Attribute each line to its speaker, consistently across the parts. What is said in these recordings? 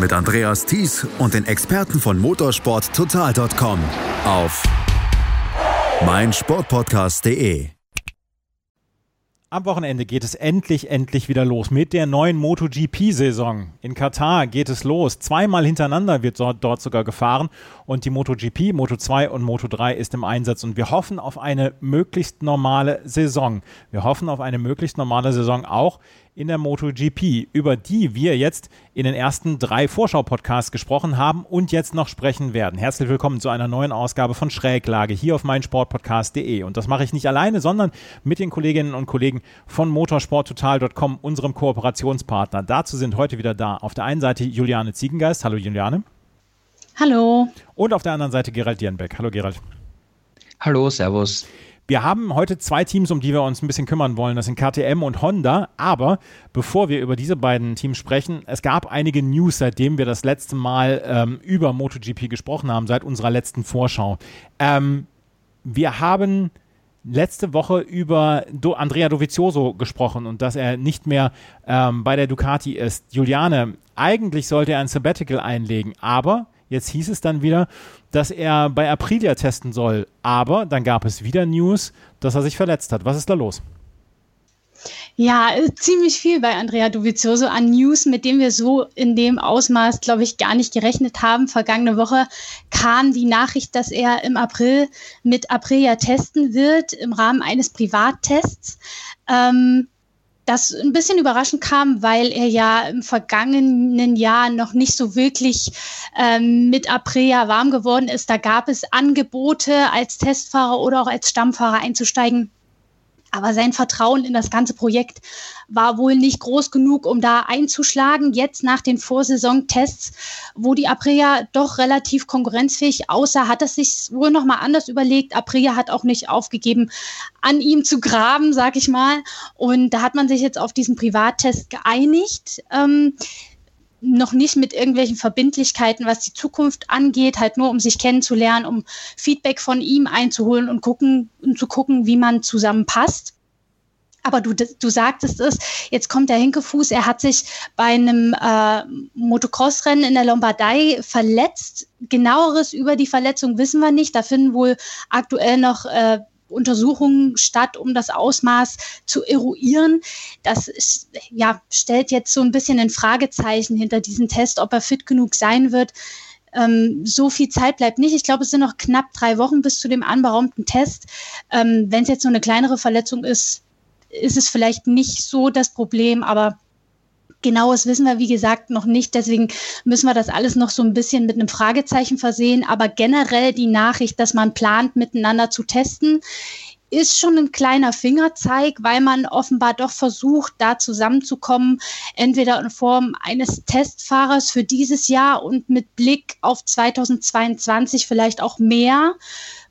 Speaker 1: mit Andreas Thies und den Experten von motorsporttotal.com auf meinsportpodcast.de.
Speaker 2: Am Wochenende geht es endlich, endlich wieder los mit der neuen MotoGP-Saison. In Katar geht es los. Zweimal hintereinander wird dort sogar gefahren und die MotoGP, Moto2 und Moto3 ist im Einsatz und wir hoffen auf eine möglichst normale Saison. Wir hoffen auf eine möglichst normale Saison auch in der MotoGP, über die wir jetzt in den ersten drei Vorschau-Podcasts gesprochen haben und jetzt noch sprechen werden. Herzlich willkommen zu einer neuen Ausgabe von Schräglage hier auf meinsportpodcast.de. Und das mache ich nicht alleine, sondern mit den Kolleginnen und Kollegen von motorsporttotal.com, unserem Kooperationspartner. Dazu sind heute wieder da auf der einen Seite Juliane Ziegengeist. Hallo Juliane.
Speaker 3: Hallo.
Speaker 2: Und auf der anderen Seite Gerald Dierenbeck. Hallo Gerald.
Speaker 4: Hallo, Servus.
Speaker 2: Wir haben heute zwei Teams, um die wir uns ein bisschen kümmern wollen. Das sind KTM und Honda. Aber bevor wir über diese beiden Teams sprechen, es gab einige News, seitdem wir das letzte Mal ähm, über MotoGP gesprochen haben, seit unserer letzten Vorschau. Ähm, wir haben letzte Woche über Do Andrea Dovizioso gesprochen und dass er nicht mehr ähm, bei der Ducati ist. Juliane, eigentlich sollte er ein Sabbatical einlegen, aber Jetzt hieß es dann wieder, dass er bei Aprilia testen soll. Aber dann gab es wieder News, dass er sich verletzt hat. Was ist da los?
Speaker 3: Ja, ziemlich viel bei Andrea Dovizioso an News, mit dem wir so in dem Ausmaß, glaube ich, gar nicht gerechnet haben. Vergangene Woche kam die Nachricht, dass er im April mit Aprilia testen wird im Rahmen eines Privattests. Ähm, das ein bisschen überraschend kam, weil er ja im vergangenen Jahr noch nicht so wirklich ähm, mit Aprilia warm geworden ist. Da gab es Angebote, als Testfahrer oder auch als Stammfahrer einzusteigen. Aber sein Vertrauen in das ganze Projekt war wohl nicht groß genug, um da einzuschlagen. Jetzt nach den Vorsaisontests, wo die Aprilia doch relativ konkurrenzfähig aussah, hat es sich wohl nochmal anders überlegt. Aprilia hat auch nicht aufgegeben, an ihm zu graben, sag ich mal. Und da hat man sich jetzt auf diesen Privattest geeinigt. Ähm, noch nicht mit irgendwelchen Verbindlichkeiten, was die Zukunft angeht, halt nur um sich kennenzulernen, um Feedback von ihm einzuholen und gucken und zu gucken, wie man zusammenpasst. Aber du, du sagtest es, jetzt kommt der Hinkefuß, er hat sich bei einem äh, Motocross-Rennen in der Lombardei verletzt. Genaueres über die Verletzung wissen wir nicht. Da finden wohl aktuell noch äh, Untersuchungen statt, um das Ausmaß zu eruieren. Das ja, stellt jetzt so ein bisschen ein Fragezeichen hinter diesem Test, ob er fit genug sein wird. Ähm, so viel Zeit bleibt nicht. Ich glaube, es sind noch knapp drei Wochen bis zu dem anberaumten Test. Ähm, Wenn es jetzt so eine kleinere Verletzung ist, ist es vielleicht nicht so das Problem, aber Genaues wissen wir, wie gesagt, noch nicht. Deswegen müssen wir das alles noch so ein bisschen mit einem Fragezeichen versehen. Aber generell die Nachricht, dass man plant, miteinander zu testen, ist schon ein kleiner Fingerzeig, weil man offenbar doch versucht, da zusammenzukommen, entweder in Form eines Testfahrers für dieses Jahr und mit Blick auf 2022 vielleicht auch mehr.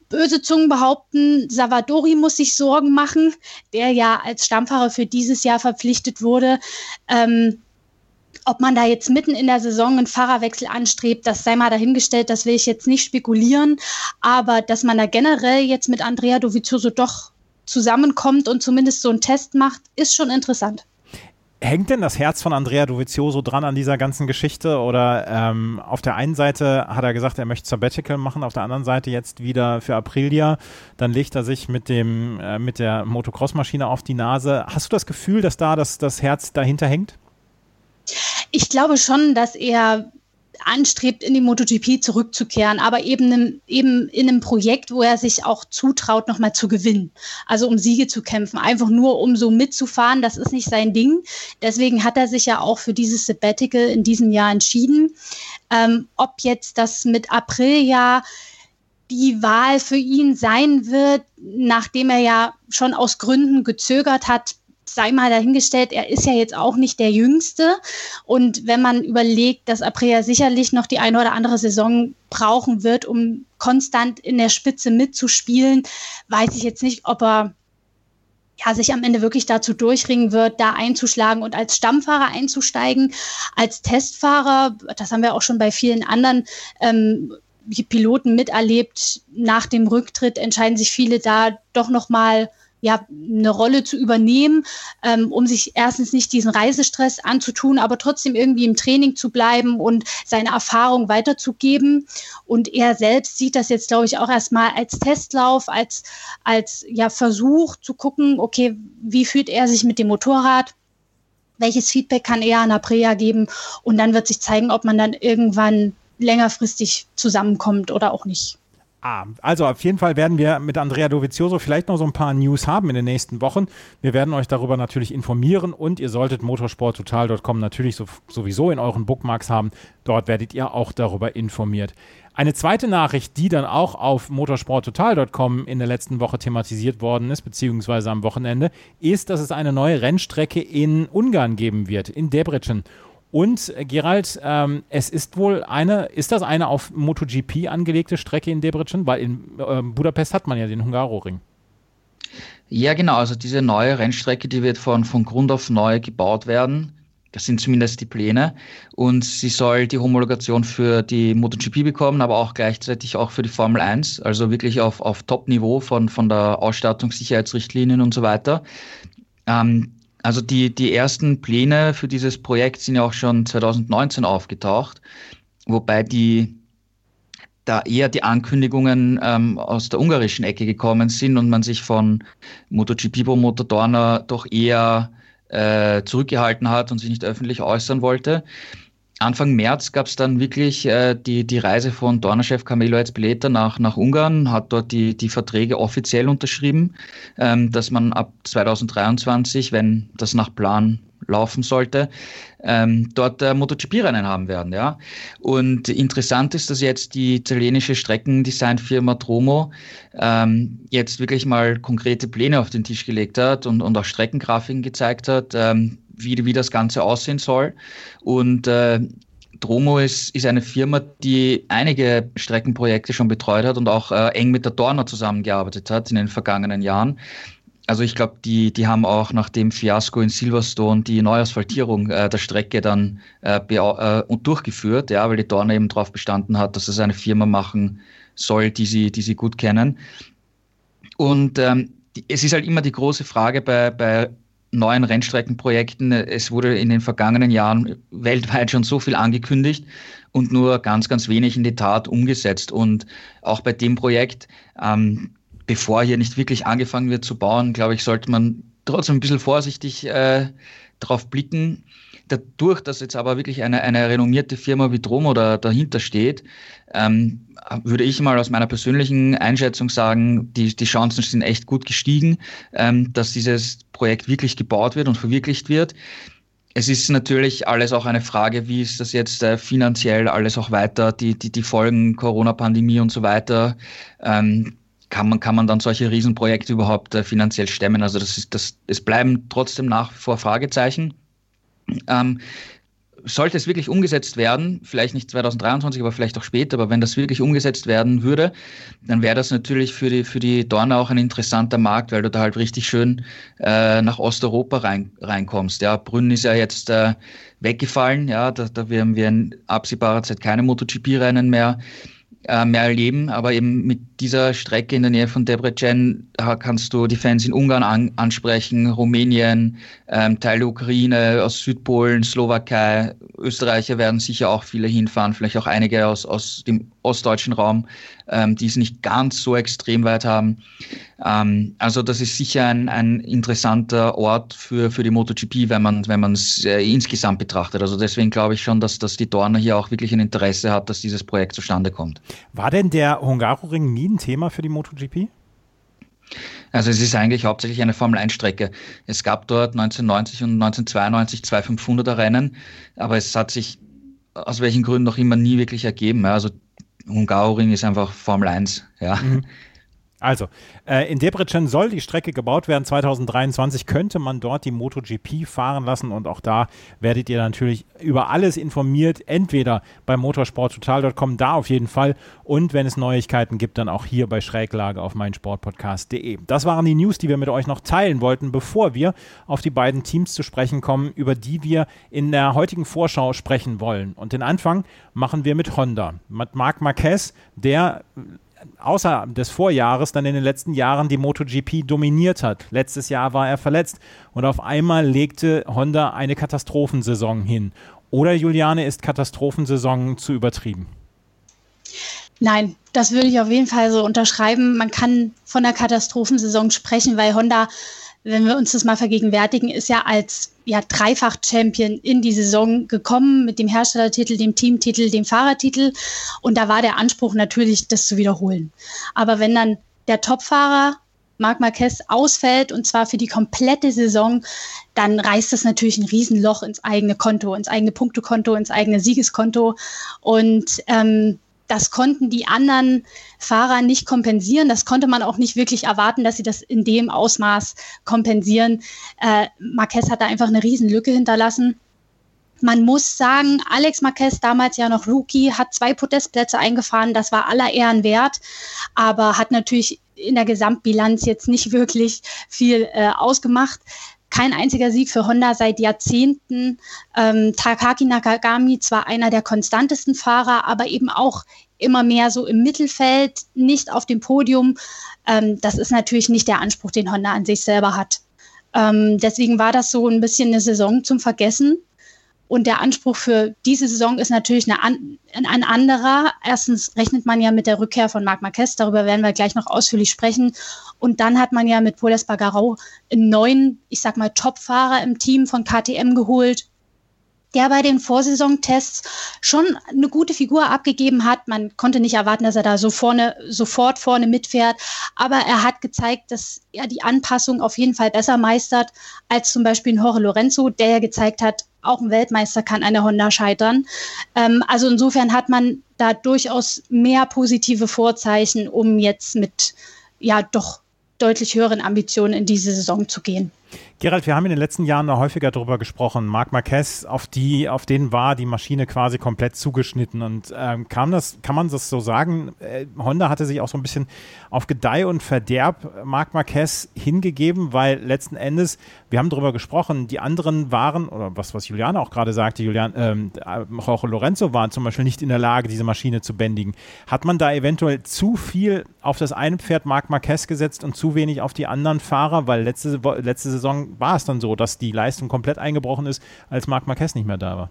Speaker 3: Böse Zungen behaupten, Savadori muss sich Sorgen machen, der ja als Stammfahrer für dieses Jahr verpflichtet wurde. Ähm, ob man da jetzt mitten in der Saison einen Fahrerwechsel anstrebt, das sei mal dahingestellt, das will ich jetzt nicht spekulieren. Aber dass man da generell jetzt mit Andrea Dovizioso doch zusammenkommt und zumindest so einen Test macht, ist schon interessant.
Speaker 2: Hängt denn das Herz von Andrea Dovizioso dran an dieser ganzen Geschichte? Oder ähm, auf der einen Seite hat er gesagt, er möchte Sabbatical machen, auf der anderen Seite jetzt wieder für Aprilia. Dann legt er sich mit, dem, äh, mit der Motocross-Maschine auf die Nase. Hast du das Gefühl, dass da das, das Herz dahinter hängt?
Speaker 3: Ich glaube schon, dass er anstrebt, in die MotoGP zurückzukehren, aber eben, in, eben in einem Projekt, wo er sich auch zutraut, nochmal zu gewinnen. Also um Siege zu kämpfen, einfach nur um so mitzufahren, das ist nicht sein Ding. Deswegen hat er sich ja auch für dieses Sabbatical in diesem Jahr entschieden. Ähm, ob jetzt das mit April ja die Wahl für ihn sein wird, nachdem er ja schon aus Gründen gezögert hat, sei mal dahingestellt, er ist ja jetzt auch nicht der Jüngste. Und wenn man überlegt, dass Aprilia sicherlich noch die eine oder andere Saison brauchen wird, um konstant in der Spitze mitzuspielen, weiß ich jetzt nicht, ob er ja, sich am Ende wirklich dazu durchringen wird, da einzuschlagen und als Stammfahrer einzusteigen, als Testfahrer, das haben wir auch schon bei vielen anderen ähm, Piloten miterlebt. Nach dem Rücktritt entscheiden sich viele da doch noch mal ja, eine Rolle zu übernehmen, ähm, um sich erstens nicht diesen Reisestress anzutun, aber trotzdem irgendwie im Training zu bleiben und seine Erfahrung weiterzugeben. Und er selbst sieht das jetzt, glaube ich, auch erstmal als Testlauf, als, als ja, Versuch zu gucken, okay, wie fühlt er sich mit dem Motorrad? Welches Feedback kann er an Aprea geben? Und dann wird sich zeigen, ob man dann irgendwann längerfristig zusammenkommt oder auch nicht.
Speaker 2: Ah, also auf jeden Fall werden wir mit Andrea Dovizioso vielleicht noch so ein paar News haben in den nächsten Wochen. Wir werden euch darüber natürlich informieren und ihr solltet motorsporttotal.com natürlich so, sowieso in euren Bookmarks haben. Dort werdet ihr auch darüber informiert. Eine zweite Nachricht, die dann auch auf motorsporttotal.com in der letzten Woche thematisiert worden ist, beziehungsweise am Wochenende, ist, dass es eine neue Rennstrecke in Ungarn geben wird, in Debrecen. Und äh, Gerald, ähm, es ist wohl eine, ist das eine auf MotoGP angelegte Strecke in Debrecen? Weil in äh, Budapest hat man ja den Hungaroring.
Speaker 4: Ja, genau. Also diese neue Rennstrecke, die wird von, von Grund auf neu gebaut werden. Das sind zumindest die Pläne. Und sie soll die Homologation für die MotoGP bekommen, aber auch gleichzeitig auch für die Formel 1. Also wirklich auf, auf Top-Niveau von, von der Ausstattung, Sicherheitsrichtlinien und so weiter. Ähm, also die, die ersten Pläne für dieses Projekt sind ja auch schon 2019 aufgetaucht, wobei die da eher die Ankündigungen ähm, aus der ungarischen Ecke gekommen sind und man sich von MotoGP-Promoter Dorner doch eher äh, zurückgehalten hat und sich nicht öffentlich äußern wollte. Anfang März gab es dann wirklich äh, die, die Reise von Dornerchef Camilo Ezpeleta nach, nach Ungarn, hat dort die, die Verträge offiziell unterschrieben, ähm, dass man ab 2023, wenn das nach Plan laufen sollte, ähm, dort äh, MotoGP-Rennen haben werden. Ja? Und interessant ist, dass jetzt die italienische Streckendesignfirma Tromo ähm, jetzt wirklich mal konkrete Pläne auf den Tisch gelegt hat und, und auch Streckengrafiken gezeigt hat. Ähm, wie, wie das Ganze aussehen soll. Und äh, Dromo ist, ist eine Firma, die einige Streckenprojekte schon betreut hat und auch äh, eng mit der Dorner zusammengearbeitet hat in den vergangenen Jahren. Also ich glaube, die, die haben auch nach dem Fiasko in Silverstone die Neuasphaltierung äh, der Strecke dann äh, äh, durchgeführt, ja, weil die Dorner eben darauf bestanden hat, dass es eine Firma machen soll, die sie, die sie gut kennen. Und ähm, die, es ist halt immer die große Frage bei, bei neuen Rennstreckenprojekten. Es wurde in den vergangenen Jahren weltweit schon so viel angekündigt und nur ganz, ganz wenig in die Tat umgesetzt. Und auch bei dem Projekt, ähm, bevor hier nicht wirklich angefangen wird zu bauen, glaube ich, sollte man trotzdem ein bisschen vorsichtig äh, drauf blicken. Dadurch, dass jetzt aber wirklich eine, eine renommierte Firma wie Dromo da, dahinter steht, ähm, würde ich mal aus meiner persönlichen Einschätzung sagen, die, die Chancen sind echt gut gestiegen, ähm, dass dieses Projekt wirklich gebaut wird und verwirklicht wird. Es ist natürlich alles auch eine Frage, wie ist das jetzt äh, finanziell alles auch weiter, die, die, die Folgen Corona-Pandemie und so weiter. Ähm, kann man, kann man dann solche Riesenprojekte überhaupt äh, finanziell stemmen? Also das ist, das, es bleiben trotzdem nach wie vor Fragezeichen. Ähm, sollte es wirklich umgesetzt werden, vielleicht nicht 2023, aber vielleicht auch später, aber wenn das wirklich umgesetzt werden würde, dann wäre das natürlich für die, für die Dorner auch ein interessanter Markt, weil du da halt richtig schön äh, nach Osteuropa rein, reinkommst. Ja, Brünn ist ja jetzt äh, weggefallen, ja, da, da werden wir in absehbarer Zeit keine MotoGP-Rennen mehr äh, mehr erleben. Aber eben mit dieser Strecke in der Nähe von Debrecen kannst du die Fans in Ungarn an, ansprechen, Rumänien, ähm, Teil der Ukraine, aus Südpolen, Slowakei, Österreicher werden sicher auch viele hinfahren, vielleicht auch einige aus, aus dem ostdeutschen Raum, ähm, die es nicht ganz so extrem weit haben. Ähm, also das ist sicher ein, ein interessanter Ort für, für die MotoGP, wenn man wenn man es äh, insgesamt betrachtet. Also deswegen glaube ich schon, dass, dass die Dorner hier auch wirklich ein Interesse hat, dass dieses Projekt zustande kommt.
Speaker 2: War denn der Hungaroring nie ein Thema für die MotoGP?
Speaker 4: Also es ist eigentlich hauptsächlich eine Formel-1-Strecke. Es gab dort 1990 und 1992 zwei 500er Rennen, aber es hat sich aus welchen Gründen noch immer nie wirklich ergeben. Also Hungaroring ist einfach Formel 1. Ja. Mhm.
Speaker 2: Also, äh, in Debrecen soll die Strecke gebaut werden. 2023 könnte man dort die MotoGP fahren lassen und auch da werdet ihr natürlich über alles informiert. Entweder bei motorsporttotal.com, da auf jeden Fall und wenn es Neuigkeiten gibt, dann auch hier bei Schräglage auf meinsportpodcast.de. Das waren die News, die wir mit euch noch teilen wollten, bevor wir auf die beiden Teams zu sprechen kommen, über die wir in der heutigen Vorschau sprechen wollen. Und den Anfang machen wir mit Honda. Mit Marc Marquez, der außer des Vorjahres dann in den letzten Jahren die MotoGP dominiert hat. Letztes Jahr war er verletzt und auf einmal legte Honda eine Katastrophensaison hin. Oder Juliane, ist Katastrophensaison zu übertrieben?
Speaker 3: Nein, das würde ich auf jeden Fall so unterschreiben. Man kann von der Katastrophensaison sprechen, weil Honda wenn wir uns das mal vergegenwärtigen, ist ja als ja, Dreifach-Champion in die Saison gekommen mit dem Herstellertitel, dem Teamtitel, dem Fahrertitel. Und da war der Anspruch natürlich, das zu wiederholen. Aber wenn dann der Topfahrer Marc Marquez ausfällt und zwar für die komplette Saison, dann reißt das natürlich ein Riesenloch ins eigene Konto, ins eigene Punktekonto, ins eigene Siegeskonto. Und ähm, das konnten die anderen Fahrer nicht kompensieren. Das konnte man auch nicht wirklich erwarten, dass sie das in dem Ausmaß kompensieren. Äh, Marquez hat da einfach eine Riesenlücke hinterlassen. Man muss sagen, Alex Marquez, damals ja noch Rookie, hat zwei Podestplätze eingefahren. Das war aller Ehren wert, aber hat natürlich in der Gesamtbilanz jetzt nicht wirklich viel äh, ausgemacht kein einziger Sieg für Honda seit Jahrzehnten. Ähm, Takaki Nakagami zwar einer der konstantesten Fahrer, aber eben auch immer mehr so im Mittelfeld, nicht auf dem Podium. Ähm, das ist natürlich nicht der Anspruch, den Honda an sich selber hat. Ähm, deswegen war das so ein bisschen eine Saison zum Vergessen. Und der Anspruch für diese Saison ist natürlich eine ein anderer. Erstens rechnet man ja mit der Rückkehr von Marc Marquez, darüber werden wir gleich noch ausführlich sprechen. Und dann hat man ja mit Paul Espargaró einen neuen, ich sag mal, Topfahrer im Team von KTM geholt, der bei den Vorsaisontests schon eine gute Figur abgegeben hat. Man konnte nicht erwarten, dass er da so vorne, sofort vorne mitfährt. Aber er hat gezeigt, dass er die Anpassung auf jeden Fall besser meistert als zum Beispiel ein Jorge Lorenzo, der ja gezeigt hat, auch ein Weltmeister kann eine Honda scheitern. Ähm, also insofern hat man da durchaus mehr positive Vorzeichen, um jetzt mit ja doch deutlich höheren Ambitionen in diese Saison zu gehen.
Speaker 2: Gerald, wir haben in den letzten Jahren noch häufiger darüber gesprochen. Marc Marquez, auf die, auf den war die Maschine quasi komplett zugeschnitten. Und ähm, kann das, kann man das so sagen? Äh, Honda hatte sich auch so ein bisschen auf Gedeih und Verderb Marc Marquez hingegeben, weil letzten Endes, wir haben darüber gesprochen, die anderen waren, oder was, was Juliane auch gerade sagte, Julian, ähm, Jorge Lorenzo waren zum Beispiel nicht in der Lage, diese Maschine zu bändigen. Hat man da eventuell zu viel auf das eine Pferd Marc Marquez gesetzt und zu wenig auf die anderen Fahrer? Weil letzte, letzte Saison war es dann so, dass die Leistung komplett eingebrochen ist, als Marc Marquez nicht mehr da war.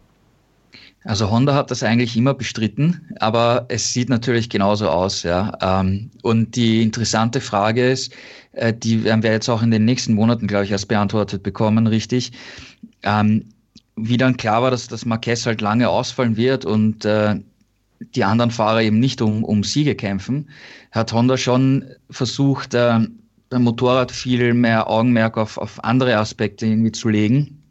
Speaker 4: Also Honda hat das eigentlich immer bestritten, aber es sieht natürlich genauso aus, ja. Ähm, und die interessante Frage ist, äh, die werden wir jetzt auch in den nächsten Monaten, glaube ich, erst beantwortet bekommen, richtig. Ähm, wie dann klar war, dass das Marquez halt lange ausfallen wird und äh, die anderen Fahrer eben nicht um, um Siege kämpfen, hat Honda schon versucht, äh, beim Motorrad viel mehr Augenmerk auf, auf andere Aspekte irgendwie zu legen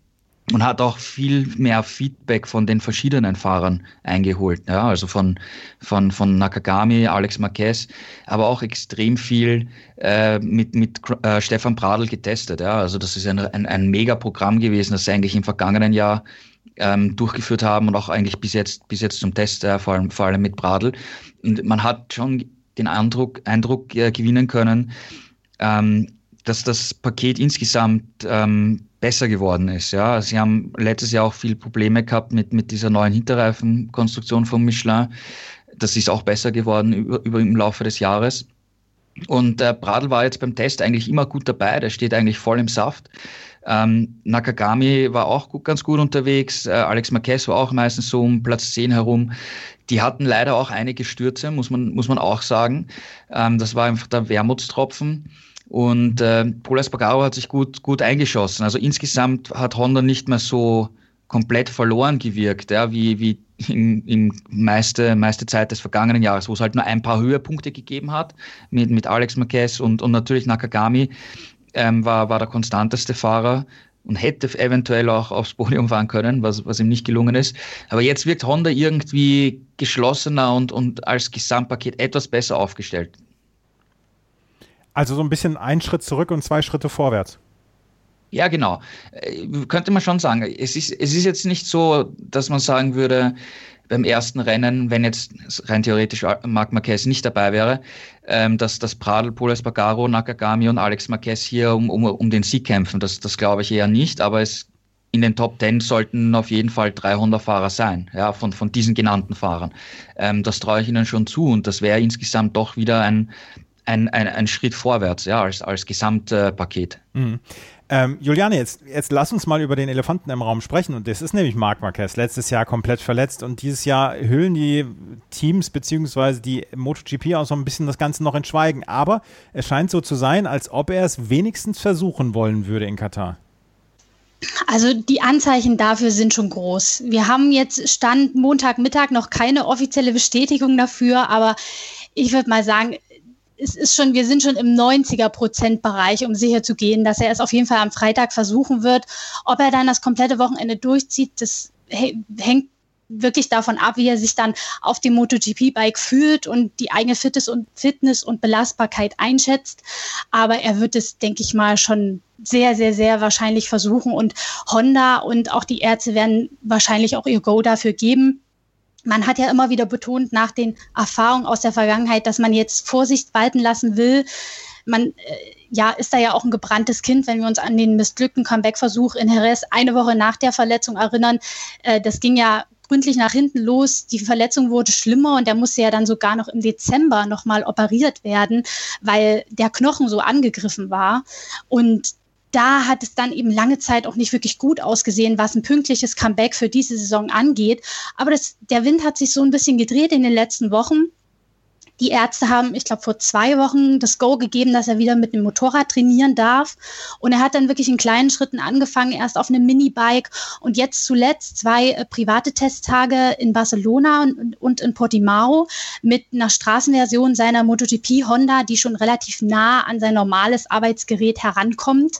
Speaker 4: und hat auch viel mehr Feedback von den verschiedenen Fahrern eingeholt. Ja, also von, von, von Nakagami, Alex Marquez, aber auch extrem viel äh, mit, mit äh, Stefan Pradl getestet. Ja, also das ist ein, ein, ein Mega-Programm gewesen, das sie eigentlich im vergangenen Jahr ähm, durchgeführt haben und auch eigentlich bis jetzt, bis jetzt zum Test, äh, vor, allem, vor allem mit Pradl. Und man hat schon den Eindruck, Eindruck äh, gewinnen können, ähm, dass das Paket insgesamt ähm, besser geworden ist. Ja, sie haben letztes Jahr auch viele Probleme gehabt mit, mit dieser neuen Hinterreifenkonstruktion von Michelin. Das ist auch besser geworden über, über im Laufe des Jahres. Und äh, Bradl war jetzt beim Test eigentlich immer gut dabei. Der steht eigentlich voll im Saft. Ähm, Nakagami war auch gut, ganz gut unterwegs. Äh, Alex Marquez war auch meistens so um Platz 10 herum. Die hatten leider auch einige Stürze, muss man, muss man auch sagen. Ähm, das war einfach der Wermutstropfen. Und äh, Paul Espargaro hat sich gut, gut eingeschossen. Also insgesamt hat Honda nicht mehr so komplett verloren gewirkt, ja, wie, wie in, in meiste, meiste Zeit des vergangenen Jahres, wo es halt nur ein paar Höhepunkte gegeben hat mit, mit Alex Marquez und, und natürlich Nakagami ähm, war, war der konstanteste Fahrer und hätte eventuell auch aufs Podium fahren können, was, was ihm nicht gelungen ist. Aber jetzt wirkt Honda irgendwie geschlossener und, und als Gesamtpaket etwas besser aufgestellt.
Speaker 2: Also so ein bisschen ein Schritt zurück und zwei Schritte vorwärts.
Speaker 4: Ja, genau. Äh, könnte man schon sagen. Es ist, es ist jetzt nicht so, dass man sagen würde, beim ersten Rennen, wenn jetzt rein theoretisch Marc Marquez nicht dabei wäre, ähm, dass, dass Pradl, Poles Bagaro, Nakagami und Alex Marquez hier um, um, um den Sieg kämpfen. Das, das glaube ich eher nicht, aber es, in den Top Ten sollten auf jeden Fall 300 Fahrer sein, ja, von, von diesen genannten Fahrern. Ähm, das traue ich ihnen schon zu und das wäre insgesamt doch wieder ein, ein, ein, ein Schritt vorwärts, ja, als, als Gesamtpaket.
Speaker 2: Mhm. Ähm, Juliane, jetzt, jetzt lass uns mal über den Elefanten im Raum sprechen. Und das ist nämlich Marc Marquez, letztes Jahr komplett verletzt. Und dieses Jahr hüllen die Teams bzw. die MotoGP auch so ein bisschen das Ganze noch in Schweigen. Aber es scheint so zu sein, als ob er es wenigstens versuchen wollen würde in Katar.
Speaker 3: Also die Anzeichen dafür sind schon groß. Wir haben jetzt Stand Montagmittag noch keine offizielle Bestätigung dafür, aber ich würde mal sagen, es ist schon, wir sind schon im 90er Prozent Bereich, um sicher zu gehen, dass er es auf jeden Fall am Freitag versuchen wird. Ob er dann das komplette Wochenende durchzieht, das hängt wirklich davon ab, wie er sich dann auf dem MotoGP-Bike fühlt und die eigene Fitness und, Fitness und Belastbarkeit einschätzt. Aber er wird es, denke ich mal, schon sehr, sehr, sehr wahrscheinlich versuchen. Und Honda und auch die Ärzte werden wahrscheinlich auch ihr Go dafür geben man hat ja immer wieder betont nach den Erfahrungen aus der Vergangenheit, dass man jetzt Vorsicht walten lassen will. Man äh, ja, ist da ja auch ein gebranntes Kind, wenn wir uns an den missglückten Comeback-Versuch in Jerez eine Woche nach der Verletzung erinnern. Äh, das ging ja gründlich nach hinten los. Die Verletzung wurde schlimmer und er musste ja dann sogar noch im Dezember nochmal operiert werden, weil der Knochen so angegriffen war. Und da hat es dann eben lange Zeit auch nicht wirklich gut ausgesehen, was ein pünktliches Comeback für diese Saison angeht. Aber das, der Wind hat sich so ein bisschen gedreht in den letzten Wochen. Die Ärzte haben, ich glaube, vor zwei Wochen das Go gegeben, dass er wieder mit dem Motorrad trainieren darf. Und er hat dann wirklich in kleinen Schritten angefangen, erst auf einem Minibike und jetzt zuletzt zwei äh, private Testtage in Barcelona und, und in Portimao mit einer Straßenversion seiner MotoGP Honda, die schon relativ nah an sein normales Arbeitsgerät herankommt.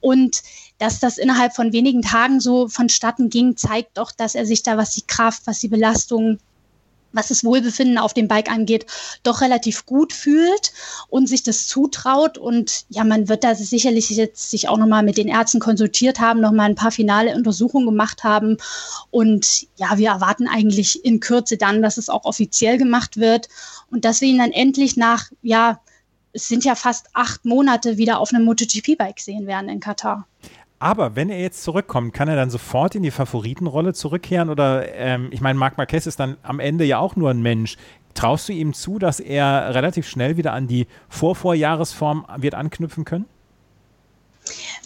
Speaker 3: Und dass das innerhalb von wenigen Tagen so vonstatten ging, zeigt doch, dass er sich da, was die Kraft, was die Belastung was das Wohlbefinden auf dem Bike angeht, doch relativ gut fühlt und sich das zutraut. Und ja, man wird da sicherlich jetzt sich auch nochmal mit den Ärzten konsultiert haben, nochmal ein paar finale Untersuchungen gemacht haben. Und ja, wir erwarten eigentlich in Kürze dann, dass es auch offiziell gemacht wird und dass wir ihn dann endlich nach, ja, es sind ja fast acht Monate wieder auf einem MotoGP-Bike sehen werden in Katar.
Speaker 2: Aber wenn er jetzt zurückkommt, kann er dann sofort in die Favoritenrolle zurückkehren? Oder ähm, ich meine, Marc Marquez ist dann am Ende ja auch nur ein Mensch. Traust du ihm zu, dass er relativ schnell wieder an die Vorvorjahresform wird anknüpfen können?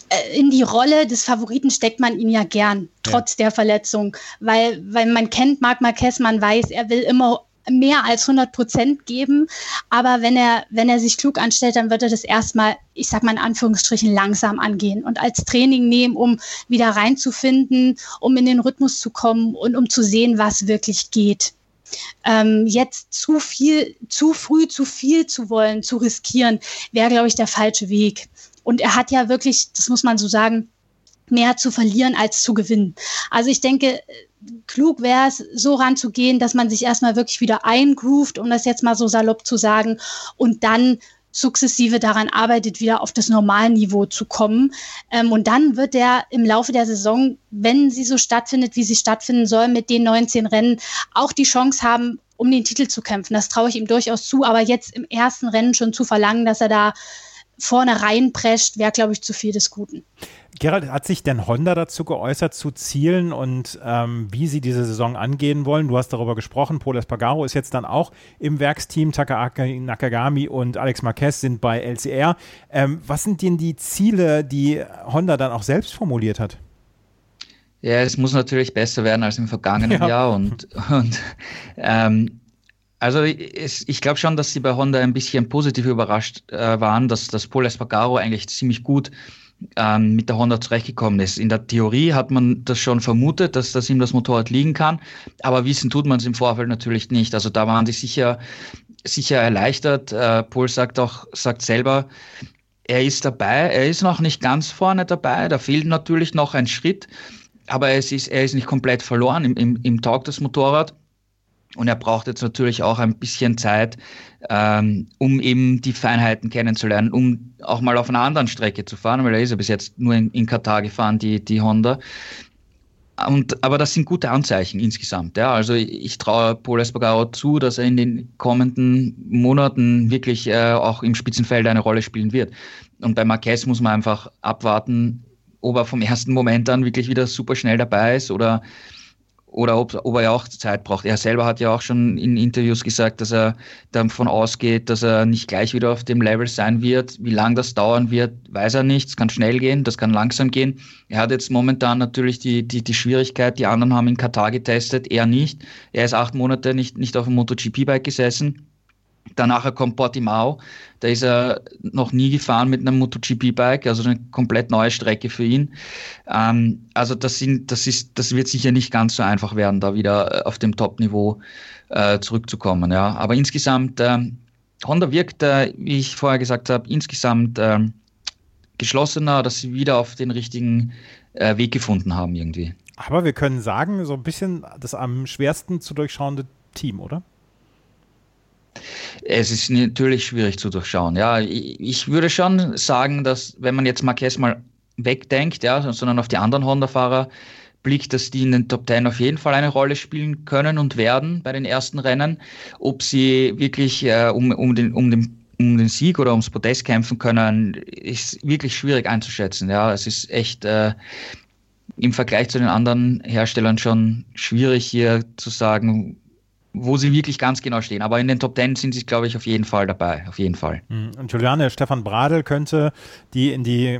Speaker 3: Äh, in die Rolle des Favoriten steckt man ihn ja gern, trotz ja. der Verletzung, weil, weil man kennt Marc Marquez, man weiß, er will immer mehr als 100 Prozent geben. Aber wenn er, wenn er sich klug anstellt, dann wird er das erstmal, ich sag mal in Anführungsstrichen, langsam angehen und als Training nehmen, um wieder reinzufinden, um in den Rhythmus zu kommen und um zu sehen, was wirklich geht. Ähm, jetzt zu viel, zu früh, zu viel zu wollen, zu riskieren, wäre, glaube ich, der falsche Weg. Und er hat ja wirklich, das muss man so sagen, mehr zu verlieren als zu gewinnen. Also ich denke, klug wäre es, so ranzugehen, dass man sich erstmal wirklich wieder eingroovt, um das jetzt mal so salopp zu sagen, und dann sukzessive daran arbeitet, wieder auf das Normalniveau zu kommen. Ähm, und dann wird er im Laufe der Saison, wenn sie so stattfindet, wie sie stattfinden soll, mit den 19 Rennen auch die Chance haben, um den Titel zu kämpfen. Das traue ich ihm durchaus zu, aber jetzt im ersten Rennen schon zu verlangen, dass er da vorne reinprescht, wäre, glaube ich, zu viel des Guten.
Speaker 2: Gerald, hat sich denn Honda dazu geäußert, zu Zielen und ähm, wie sie diese Saison angehen wollen? Du hast darüber gesprochen, Paul Espargaro ist jetzt dann auch im Werksteam, Takaaki Nakagami und Alex Marquez sind bei LCR. Ähm, was sind denn die Ziele, die Honda dann auch selbst formuliert hat?
Speaker 4: Ja, es muss natürlich besser werden als im vergangenen ja. Jahr und, und ähm, also ich, ich glaube schon, dass sie bei Honda ein bisschen positiv überrascht äh, waren, dass das Paul Espargaro eigentlich ziemlich gut ähm, mit der Honda zurechtgekommen ist. In der Theorie hat man das schon vermutet, dass das ihm das Motorrad liegen kann, aber wissen tut man es im Vorfeld natürlich nicht. Also da waren die sicher sicher erleichtert. Äh, Paul sagt auch sagt selber, er ist dabei, er ist noch nicht ganz vorne dabei, da fehlt natürlich noch ein Schritt, aber es ist, er ist nicht komplett verloren im, im, im Tag das Motorrad. Und er braucht jetzt natürlich auch ein bisschen Zeit, ähm, um eben die Feinheiten kennenzulernen, um auch mal auf einer anderen Strecke zu fahren, weil er ist ja bis jetzt nur in, in Katar gefahren, die, die Honda. Und, aber das sind gute Anzeichen insgesamt. Ja. Also ich, traue Paul Espargaro zu, dass er in den kommenden Monaten wirklich äh, auch im Spitzenfeld eine Rolle spielen wird. Und bei Marquez muss man einfach abwarten, ob er vom ersten Moment an wirklich wieder super schnell dabei ist oder oder ob, ob er ja auch Zeit braucht. Er selber hat ja auch schon in Interviews gesagt, dass er davon ausgeht, dass er nicht gleich wieder auf dem Level sein wird. Wie lange das dauern wird, weiß er nicht. Es kann schnell gehen, das kann langsam gehen. Er hat jetzt momentan natürlich die, die, die Schwierigkeit, die anderen haben in Katar getestet, er nicht. Er ist acht Monate nicht, nicht auf dem MotoGP-Bike gesessen Danach kommt Portimao, da ist er noch nie gefahren mit einem MotoGP-Bike, also eine komplett neue Strecke für ihn. Ähm, also das, sind, das, ist, das wird sicher nicht ganz so einfach werden, da wieder äh, auf dem Top-Niveau äh, zurückzukommen. Ja. Aber insgesamt, äh, Honda wirkt, äh, wie ich vorher gesagt habe, insgesamt ähm, geschlossener, dass sie wieder auf den richtigen äh, Weg gefunden haben irgendwie.
Speaker 2: Aber wir können sagen, so ein bisschen das am schwersten zu durchschauende Team, oder?
Speaker 4: Es ist natürlich schwierig zu durchschauen. Ja, ich würde schon sagen, dass wenn man jetzt Marquez mal wegdenkt, ja, sondern auf die anderen Honda-Fahrer blickt, dass die in den Top Ten auf jeden Fall eine Rolle spielen können und werden bei den ersten Rennen. Ob sie wirklich äh, um, um, den, um, den, um den Sieg oder ums Podest kämpfen können, ist wirklich schwierig einzuschätzen. Ja, es ist echt äh, im Vergleich zu den anderen Herstellern schon schwierig hier zu sagen, wo sie wirklich ganz genau stehen. Aber in den Top Ten sind sie, glaube ich, auf jeden Fall dabei. Auf jeden Fall.
Speaker 2: Mhm. Und Juliane, Stefan Bradl könnte die in die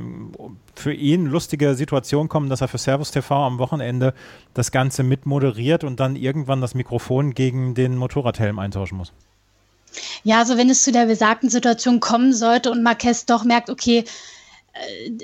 Speaker 2: für ihn lustige Situation kommen, dass er für Servus TV am Wochenende das Ganze mitmoderiert und dann irgendwann das Mikrofon gegen den Motorradhelm eintauschen muss.
Speaker 3: Ja, also wenn es zu der besagten Situation kommen sollte und Marquez doch merkt, okay,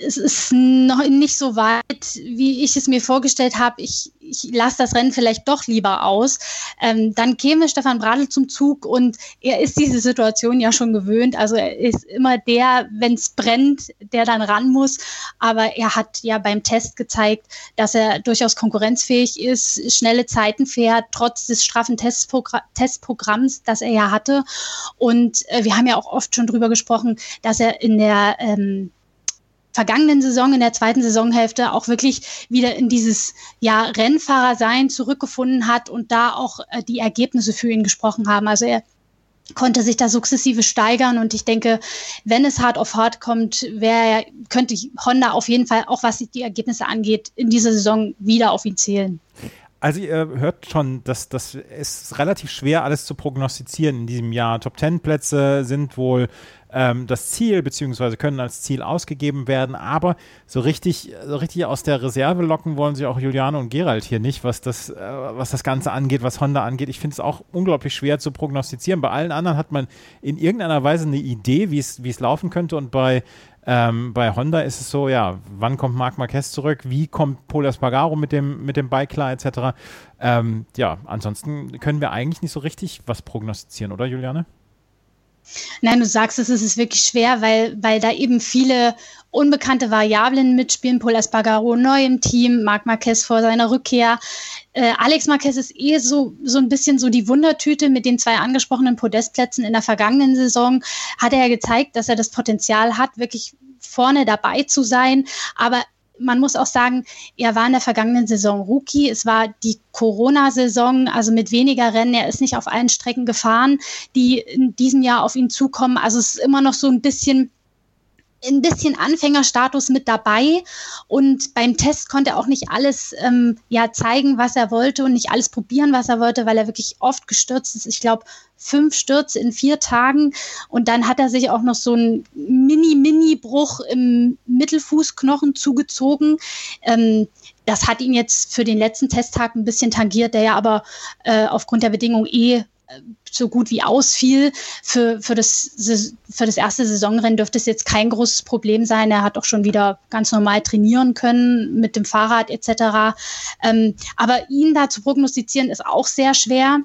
Speaker 3: es ist noch nicht so weit, wie ich es mir vorgestellt habe. Ich, ich lasse das Rennen vielleicht doch lieber aus. Ähm, dann käme Stefan Bradl zum Zug und er ist diese Situation ja schon gewöhnt. Also er ist immer der, wenn es brennt, der dann ran muss. Aber er hat ja beim Test gezeigt, dass er durchaus konkurrenzfähig ist, schnelle Zeiten fährt, trotz des straffen Testpogr Testprogramms, das er ja hatte. Und äh, wir haben ja auch oft schon drüber gesprochen, dass er in der ähm, vergangenen Saison, in der zweiten Saisonhälfte auch wirklich wieder in dieses ja, Rennfahrersein zurückgefunden hat und da auch äh, die Ergebnisse für ihn gesprochen haben. Also er konnte sich da sukzessive steigern und ich denke, wenn es hart auf hart kommt, wär, könnte Honda auf jeden Fall, auch was die Ergebnisse angeht, in dieser Saison wieder auf ihn zählen.
Speaker 2: Also ihr hört schon, dass das ist relativ schwer, alles zu prognostizieren in diesem Jahr. Top Ten Plätze sind wohl ähm, das Ziel, beziehungsweise können als Ziel ausgegeben werden, aber so richtig, so richtig aus der Reserve locken wollen sie auch Juliane und Gerald hier nicht, was das, äh, was das Ganze angeht, was Honda angeht. Ich finde es auch unglaublich schwer zu prognostizieren. Bei allen anderen hat man in irgendeiner Weise eine Idee, wie es laufen könnte und bei ähm, bei Honda ist es so, ja, wann kommt Marc Marquez zurück? Wie kommt Paul Espargaro mit dem, mit dem Bike klar, etc.? Ähm, ja, ansonsten können wir eigentlich nicht so richtig was prognostizieren, oder Juliane?
Speaker 3: Nein, du sagst es, es ist wirklich schwer, weil, weil da eben viele unbekannte Variablen mitspielen. Paul Espargaro neu im Team, Marc Marquez vor seiner Rückkehr. Äh, Alex Marquez ist eh so, so ein bisschen so die Wundertüte mit den zwei angesprochenen Podestplätzen in der vergangenen Saison. Hat er ja gezeigt, dass er das Potenzial hat, wirklich vorne dabei zu sein. Aber man muss auch sagen, er war in der vergangenen Saison Rookie. Es war die Corona-Saison, also mit weniger Rennen. Er ist nicht auf allen Strecken gefahren, die in diesem Jahr auf ihn zukommen. Also es ist immer noch so ein bisschen ein bisschen Anfängerstatus mit dabei und beim Test konnte er auch nicht alles ähm, ja zeigen, was er wollte und nicht alles probieren, was er wollte, weil er wirklich oft gestürzt ist. Ich glaube, fünf Stürze in vier Tagen und dann hat er sich auch noch so einen Mini-Mini-Bruch im Mittelfußknochen zugezogen. Ähm, das hat ihn jetzt für den letzten Testtag ein bisschen tangiert, der ja aber äh, aufgrund der Bedingungen eh so gut wie ausfiel. Für, für, das, für das erste Saisonrennen dürfte es jetzt kein großes Problem sein. Er hat auch schon wieder ganz normal trainieren können mit dem Fahrrad etc. Ähm, aber ihn da zu prognostizieren ist auch sehr schwer.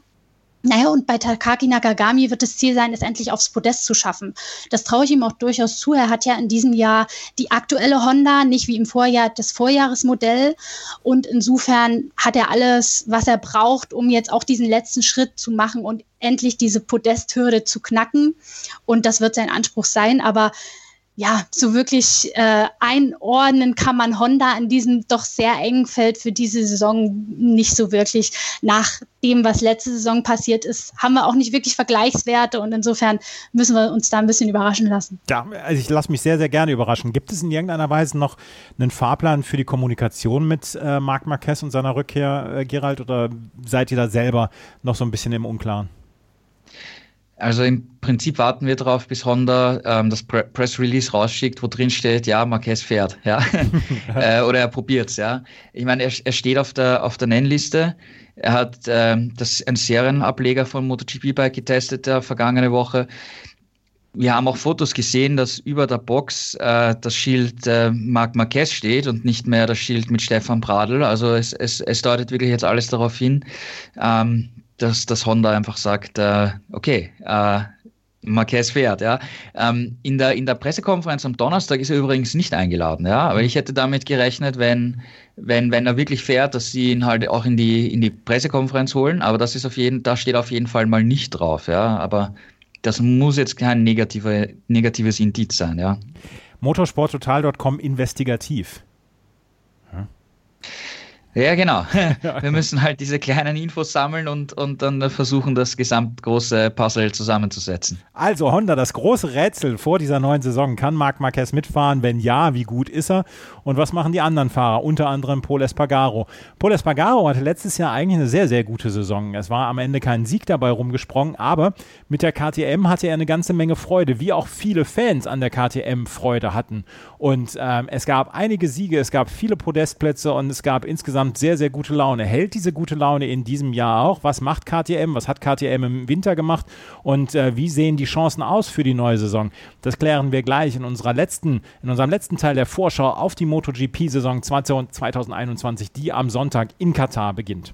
Speaker 3: Naja, und bei Takaki Nakagami wird das Ziel sein, es endlich aufs Podest zu schaffen. Das traue ich ihm auch durchaus zu. Er hat ja in diesem Jahr die aktuelle Honda, nicht wie im Vorjahr das Vorjahresmodell. Und insofern hat er alles, was er braucht, um jetzt auch diesen letzten Schritt zu machen und endlich diese Podesthürde zu knacken. Und das wird sein Anspruch sein. Aber ja, so wirklich äh, einordnen kann man Honda in diesem doch sehr engen Feld für diese Saison nicht so wirklich. Nach dem, was letzte Saison passiert ist, haben wir auch nicht wirklich Vergleichswerte und insofern müssen wir uns da ein bisschen überraschen lassen.
Speaker 2: Ja, also ich lasse mich sehr, sehr gerne überraschen. Gibt es in irgendeiner Weise noch einen Fahrplan für die Kommunikation mit äh, Marc Marquez und seiner Rückkehr, äh, Gerald, oder seid ihr da selber noch so ein bisschen im Unklaren?
Speaker 4: Also im Prinzip warten wir darauf, bis Honda ähm, das Pre Press Release rausschickt, wo drin steht, ja, Marquez fährt, ja, äh, oder er probiert's, ja. Ich meine, er, er steht auf der auf der Nennliste. Er hat ähm, das ein Serienableger von MotoGP Bike getestet der vergangene Woche. Wir haben auch Fotos gesehen, dass über der Box äh, das Schild äh, Marc Marquez steht und nicht mehr das Schild mit Stefan Bradl. Also es, es, es deutet wirklich jetzt alles darauf hin, ähm, dass das Honda einfach sagt, äh, okay, äh, Marquez fährt, ja. Ähm, in, der, in der Pressekonferenz am Donnerstag ist er übrigens nicht eingeladen, ja. Aber ich hätte damit gerechnet, wenn, wenn, wenn er wirklich fährt, dass sie ihn halt auch in die, in die Pressekonferenz holen. Aber das ist auf jeden, da steht auf jeden Fall mal nicht drauf, ja. Aber das muss jetzt kein negative, negatives Indiz sein, ja.
Speaker 2: Motorsporttotal.com investigativ.
Speaker 4: Ja. Ja, genau. Wir müssen halt diese kleinen Infos sammeln und, und dann versuchen, das gesamtgroße Puzzle zusammenzusetzen.
Speaker 2: Also Honda, das große Rätsel vor dieser neuen Saison. Kann Marc Marquez mitfahren? Wenn ja, wie gut ist er? Und was machen die anderen Fahrer? Unter anderem Paul Espargaro. Paul Espargaro hatte letztes Jahr eigentlich eine sehr, sehr gute Saison. Es war am Ende kein Sieg dabei rumgesprungen, aber mit der KTM hatte er eine ganze Menge Freude, wie auch viele Fans an der KTM Freude hatten. Und ähm, es gab einige Siege, es gab viele Podestplätze und es gab insgesamt insgesamt sehr, sehr gute Laune. Hält diese gute Laune in diesem Jahr auch? Was macht KTM? Was hat KTM im Winter gemacht? Und äh, wie sehen die Chancen aus für die neue Saison? Das klären wir gleich in unserer letzten, in unserem letzten Teil der Vorschau auf die MotoGP-Saison 2021, die am Sonntag in Katar beginnt.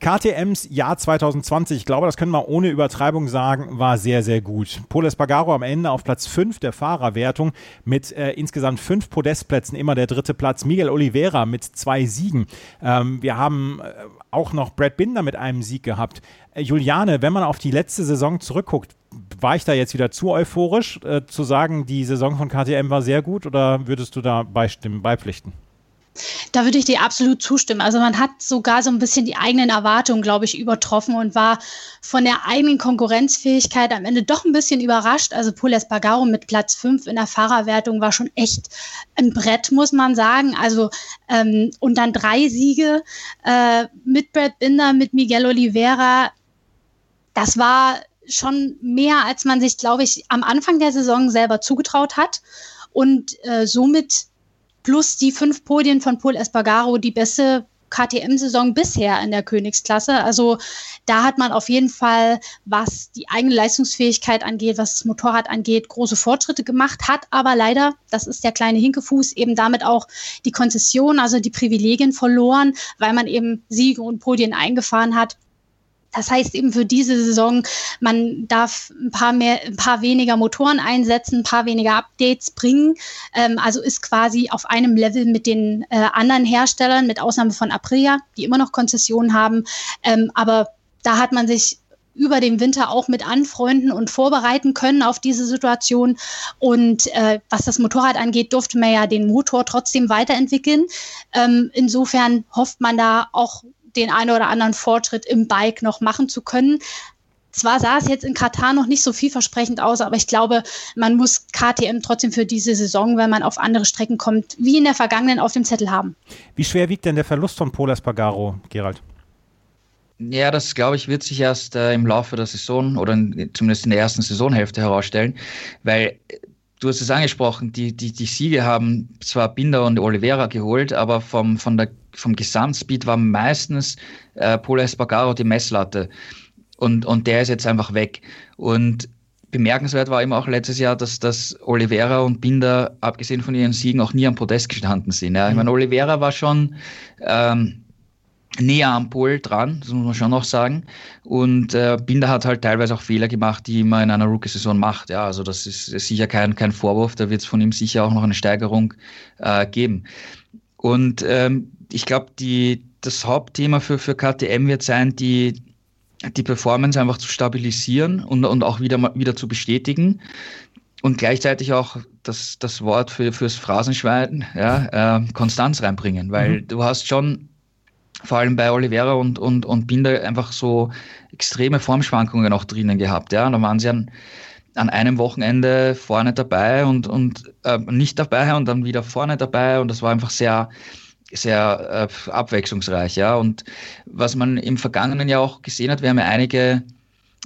Speaker 2: KTMs Jahr 2020, ich glaube, das können wir ohne Übertreibung sagen, war sehr, sehr gut. Paul Espargaro am Ende auf Platz 5 der Fahrerwertung mit äh, insgesamt fünf Podestplätzen, immer der dritte Platz. Miguel Oliveira mit zwei Siegen. Ähm, wir haben äh, auch noch Brad Binder mit einem Sieg gehabt. Äh, Juliane, wenn man auf die letzte Saison zurückguckt, war ich da jetzt wieder zu euphorisch, äh, zu sagen, die Saison von KTM war sehr gut oder würdest du da beistimmen, beipflichten?
Speaker 3: Da würde ich dir absolut zustimmen. Also man hat sogar so ein bisschen die eigenen Erwartungen, glaube ich, übertroffen und war von der eigenen Konkurrenzfähigkeit am Ende doch ein bisschen überrascht. Also Paul Espargaro mit Platz 5 in der Fahrerwertung war schon echt ein Brett, muss man sagen. Also ähm, und dann drei Siege äh, mit Brad Binder, mit Miguel Oliveira. Das war schon mehr, als man sich, glaube ich, am Anfang der Saison selber zugetraut hat. Und äh, somit plus die fünf Podien von Paul Espargaro die beste KTM-Saison bisher in der Königsklasse. Also da hat man auf jeden Fall, was die eigene Leistungsfähigkeit angeht, was das Motorrad angeht, große Fortschritte gemacht, hat aber leider, das ist der kleine Hinkefuß, eben damit auch die Konzession, also die Privilegien verloren, weil man eben Siege und Podien eingefahren hat Das heißt eben für diese Saison, man darf ein paar mehr, ein paar weniger Motoren einsetzen, ein paar weniger Updates bringen. Ähm, also ist quasi auf einem Level mit den äh, anderen Herstellern, mit Ausnahme von Aprilia, die immer noch Konzessionen haben. Ähm, aber da hat man sich über den Winter auch mit anfreunden und vorbereiten können auf diese Situation. Und äh, was das Motorrad angeht, durfte man ja den Motor trotzdem weiterentwickeln. Ähm, insofern hofft man da auch den einen oder anderen Fortschritt im Bike noch machen zu können. Zwar sah es jetzt in Katar noch nicht so vielversprechend aus, aber ich glaube, man muss KTM trotzdem für diese Saison, wenn man auf andere Strecken kommt, wie in der vergangenen auf dem Zettel haben.
Speaker 2: Wie schwer wiegt denn der Verlust von Polas Pagaro, Gerald?
Speaker 4: Ja, das glaube ich wird sich erst äh, im Laufe der Saison oder in, zumindest in der ersten Saisonhälfte herausstellen, weil äh, du hast es angesprochen, die, die, die Siege haben zwar Binder und Oliveira geholt, aber vom, von der vom Gesamtspeed war meistens äh, Polo Espargaro die Messlatte. Und, und der ist jetzt einfach weg. Und bemerkenswert war eben auch letztes Jahr, dass, dass Oliveira und Binder, abgesehen von ihren Siegen, auch nie am Podest gestanden sind. Ja. Ich mhm. meine, Oliveira war schon ähm, näher am Pol dran, das muss man schon noch sagen. Und äh, Binder hat halt teilweise auch Fehler gemacht, die man in einer Rookie-Saison macht. Ja, also das ist, ist sicher kein, kein Vorwurf, da wird es von ihm sicher auch noch eine Steigerung äh, geben. Und ähm, ich glaube, das Hauptthema für, für KTM wird sein, die, die Performance einfach zu stabilisieren und, und auch wieder, wieder zu bestätigen. Und gleichzeitig auch das, das Wort für, fürs Phrasenschwein, ja, äh, Konstanz reinbringen, weil mhm. du hast schon vor allem bei Oliveira und, und, und Binder einfach so extreme Formschwankungen auch drinnen gehabt. Ja, da waren sie an, an einem Wochenende vorne dabei und, und äh, nicht dabei und dann wieder vorne dabei und das war einfach sehr, sehr äh, abwechslungsreich, ja. Und was man im vergangenen Jahr auch gesehen hat, wir haben ja einige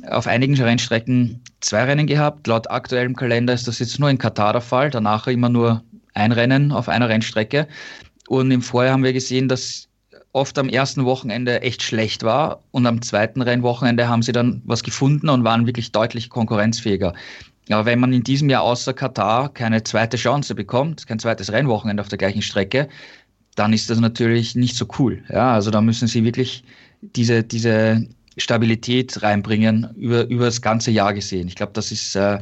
Speaker 4: auf einigen Rennstrecken zwei Rennen gehabt. Laut aktuellem Kalender ist das jetzt nur in Katar der Fall, danach immer nur ein Rennen auf einer Rennstrecke. Und im Vorjahr haben wir gesehen, dass oft am ersten Wochenende echt schlecht war und am zweiten Rennwochenende haben sie dann was gefunden und waren wirklich deutlich konkurrenzfähiger. Aber wenn man in diesem Jahr außer Katar keine zweite Chance bekommt, kein zweites Rennwochenende auf der gleichen Strecke, dann ist das natürlich nicht so cool. Ja, also da müssen sie wirklich diese, diese Stabilität reinbringen über, über das ganze Jahr gesehen. Ich glaube, das ist äh,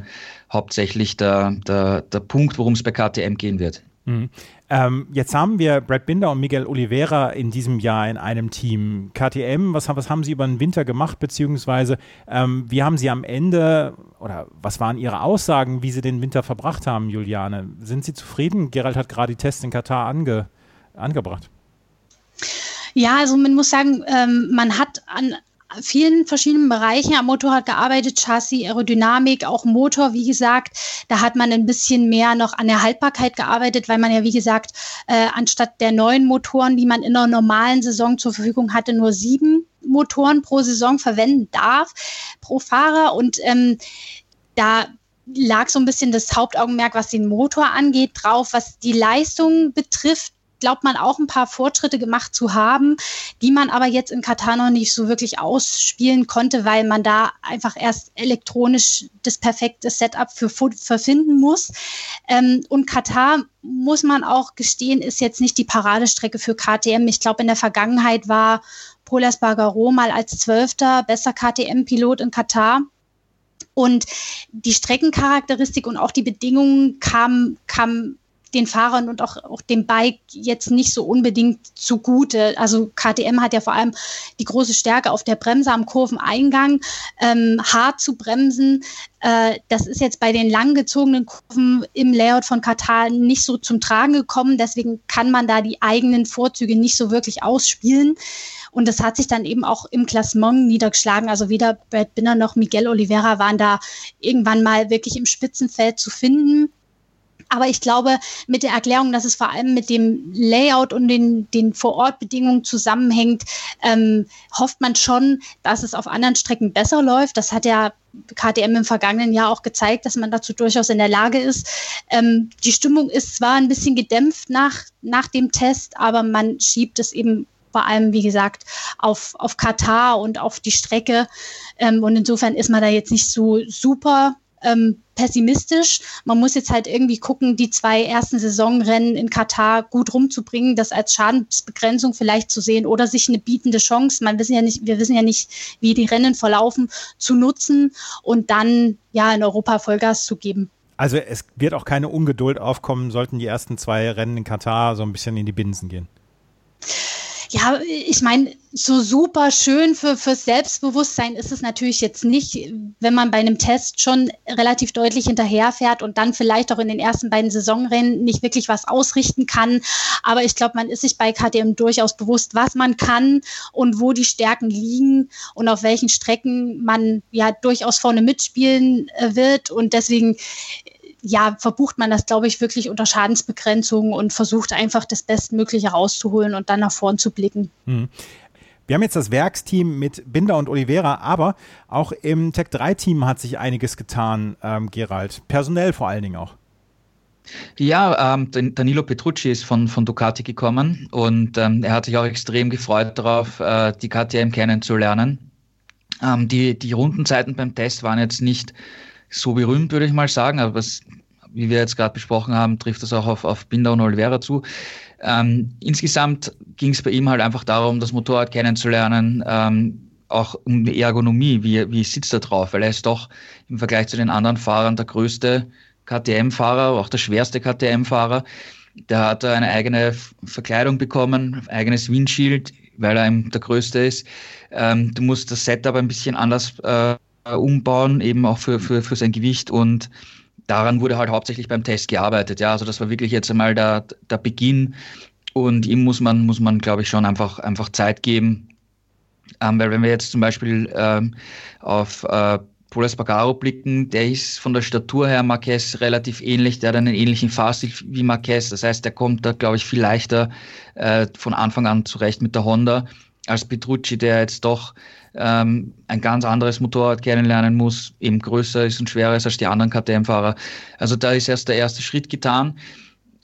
Speaker 4: hauptsächlich der, der, der Punkt, worum es bei KTM gehen wird.
Speaker 2: Mhm. Ähm, jetzt haben wir Brad Binder und Miguel Oliveira in diesem Jahr in einem Team. KTM, was, was haben Sie über den Winter gemacht, beziehungsweise ähm, wie haben Sie am Ende oder was waren Ihre Aussagen, wie Sie den Winter verbracht haben, Juliane? Sind Sie zufrieden? Gerald hat gerade die Tests in Katar ange, angebracht.
Speaker 3: Ja, also man muss sagen, ähm, man hat an vielen verschiedenen Bereichen am Motorrad gearbeitet, Chassis, Aerodynamik, auch Motor, wie gesagt. Da hat man ein bisschen mehr noch an der Haltbarkeit gearbeitet, weil man ja, wie gesagt, äh, anstatt der neuen Motoren, die man in einer normalen Saison zur Verfügung hatte, nur sieben Motoren pro Saison verwenden darf, pro Fahrer. Und ähm, da lag so ein bisschen das Hauptaugenmerk, was den Motor angeht, drauf. Was die Leistung betrifft, glaubt man auch ein paar Fortschritte gemacht zu haben, die man aber jetzt in Katar noch nicht so wirklich ausspielen konnte, weil man da einfach erst elektronisch das perfekte Setup für, für finden muss. Ähm, und Katar, muss man auch gestehen, ist jetzt nicht die Paradestrecke für KTM. Ich glaube, in der Vergangenheit war Polas Bagaro mal als Zwölfter bester KTM-Pilot in Katar. Und die Streckencharakteristik und auch die Bedingungen kamen kam den Fahrern und auch, auch dem Bike jetzt nicht so unbedingt zugute. Also KTM hat ja vor allem die große Stärke auf der Bremse am Kurveneingang, ähm, hart zu bremsen. Äh, das ist jetzt bei den langgezogenen Kurven im Layout von Katar nicht so zum Tragen gekommen. Deswegen kann man da die eigenen Vorzüge nicht so wirklich ausspielen. Und das hat sich dann eben auch im Klassement niedergeschlagen. Also weder Brad Binner noch Miguel Oliveira waren da irgendwann mal wirklich im Spitzenfeld zu finden. Aber ich glaube, mit der Erklärung, dass es vor allem mit dem Layout und den, den Vorortbedingungen zusammenhängt, ähm, hofft man schon, dass es auf anderen Strecken besser läuft. Das hat ja KTM im vergangenen Jahr auch gezeigt, dass man dazu durchaus in der Lage ist. Ähm, die Stimmung ist zwar ein bisschen gedämpft nach, nach dem Test, aber man schiebt es eben vor allem, wie gesagt, auf, auf Katar und auf die Strecke. Ähm, und insofern ist man da jetzt nicht so super ähm, pessimistisch. Man muss jetzt halt irgendwie gucken, die zwei ersten Saisonrennen in Katar gut rumzubringen, das als Schadensbegrenzung vielleicht zu sehen oder sich eine bietende Chance, man wissen ja nicht, wir wissen ja nicht, wie die Rennen verlaufen, zu nutzen und dann ja in Europa Vollgas zu geben.
Speaker 2: Also es wird auch keine Ungeduld aufkommen, sollten die ersten zwei Rennen in Katar so ein bisschen in die Binsen gehen
Speaker 3: ja, ich meine, so super schön für, fürs Selbstbewusstsein ist es natürlich jetzt nicht, wenn man bei einem Test schon relativ deutlich hinterherfährt und dann vielleicht auch in den ersten beiden Saisonrennen nicht wirklich was ausrichten kann. Aber ich glaube, man ist sich bei KTM durchaus bewusst, was man kann und wo die Stärken liegen und auf welchen Strecken man ja durchaus vorne mitspielen äh, wird. Und deswegen ja, verbucht man das, glaube ich, wirklich unter Schadensbegrenzung und versucht einfach das Bestmögliche rauszuholen und dann nach vorn zu blicken.
Speaker 2: Mhm. Wir haben jetzt das Werksteam mit Binder und Oliveira, aber auch im Tech 3-Team hat sich einiges getan, ähm, Gerald. Personell vor allen Dingen auch.
Speaker 4: Ja, ähm, Danilo Petrucci ist von, von Ducati gekommen und ähm, er hat sich auch extrem gefreut darauf, äh, die KTM kennenzulernen. Ähm, die, die Rundenzeiten beim Test waren jetzt nicht so berühmt, würde ich mal sagen, aber was, wie wir jetzt gerade besprochen haben, trifft das auch auf, auf Binder und Oliveira zu. Ähm, insgesamt ging es bei ihm halt einfach darum, das Motorrad kennenzulernen, ähm, auch um die Ergonomie, wie, wie sitzt er drauf, weil er ist doch im Vergleich zu den anderen Fahrern der größte KTM-Fahrer, auch der schwerste KTM-Fahrer. Der hat eine eigene Verkleidung bekommen, eigenes Windschild, weil er eben der größte ist. Ähm, du musst das Setup ein bisschen anders äh, umbauen, eben auch für, für, für sein Gewicht und daran wurde halt hauptsächlich beim Test gearbeitet. Ja, also das war wirklich jetzt einmal der, der Beginn und ihm muss man, muss man, glaube ich, schon einfach, einfach Zeit geben. Ähm, weil wenn wir jetzt zum Beispiel ähm, auf äh, Paul Espargaro blicken, der ist von der Statur her Marquez relativ ähnlich, der hat einen ähnlichen Fahrstil wie Marquez. Das heißt, der kommt da, glaube ich, viel leichter äh, von Anfang an zurecht mit der Honda als Petrucci, der jetzt doch ähm, ein ganz anderes Motorrad kennenlernen muss, eben größer ist und schwerer ist als die anderen KTM-Fahrer. Also da ist erst der erste Schritt getan.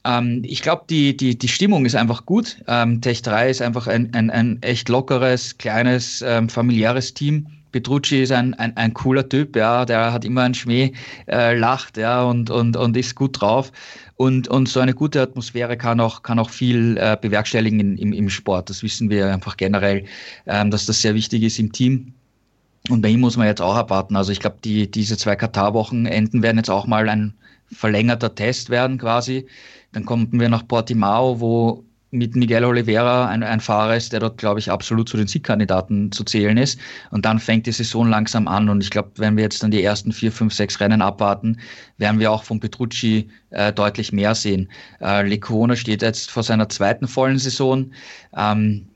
Speaker 4: Ähm, ich glaube, die, die, die Stimmung ist einfach gut. Ähm, Tech 3 ist einfach ein, ein, ein echt lockeres, kleines, ähm, familiäres Team. Petrucci ist ein, ein, ein cooler Typ, ja, der hat immer einen Schmäh, äh, lacht, ja, und, und, und ist gut drauf. Und, und so eine gute Atmosphäre kann auch, kann auch viel äh, bewerkstelligen im, im Sport. Das wissen wir einfach generell, ähm, dass das sehr wichtig ist im Team. Und bei ihm muss man jetzt auch abwarten. Also ich glaube, die, diese zwei Katar-Wochenenden werden jetzt auch mal ein verlängerter Test werden quasi. Dann kommen wir nach Portimao, wo mit Miguel Oliveira ein, ein Fahrer ist, der dort, glaube ich, absolut zu den Siegkandidaten zu zählen ist. Und dann fängt die Saison langsam an. Und ich glaube, wenn wir jetzt dann die ersten vier, fünf, sechs Rennen abwarten, werden wir auch von Petrucci äh, deutlich mehr sehen. Äh, Lecona steht jetzt vor seiner zweiten vollen Saison. Ähm,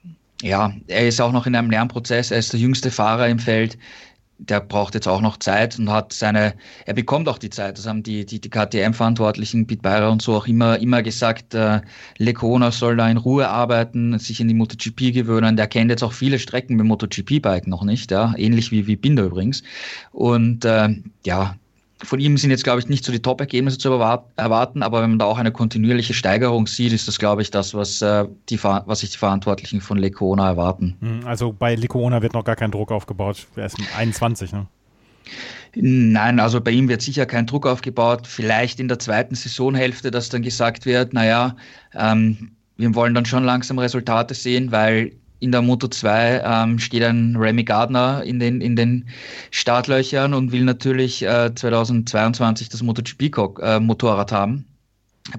Speaker 4: ja, er ist auch noch in einem Lernprozess. Er ist der jüngste Fahrer im Feld der braucht jetzt auch noch Zeit und hat seine, er bekommt auch die Zeit. Das haben die, die, die KTM-Verantwortlichen, Pete Beyer und so auch immer, immer gesagt, äh, Lecona soll da in Ruhe arbeiten, sich in die MotoGP gewöhnen. Der kennt jetzt auch viele Strecken mit MotoGP-Bike noch nicht, ja, ähnlich wie, wie Binder übrigens. Und äh, ja, von ihm sind jetzt, glaube ich, nicht so die Top-Ergebnisse zu erwarten, aber wenn man da auch eine kontinuierliche Steigerung sieht, ist das, glaube ich, das, was, äh, die, was sich die Verantwortlichen von Lecona erwarten.
Speaker 2: Hm, also bei Lecona wird noch gar kein Druck aufgebaut. Er ist 21, ne?
Speaker 4: Nein, also bei ihm wird sicher kein Druck aufgebaut. Vielleicht in der zweiten Saisonhälfte, dass dann gesagt wird, naja, ähm, wir wollen dann schon langsam Resultate sehen, weil in der Moto 2 ähm, steht ein Remy Gardner in den, in den Startlöchern und will natürlich äh, 2022 das MotoGP-Motorrad äh, haben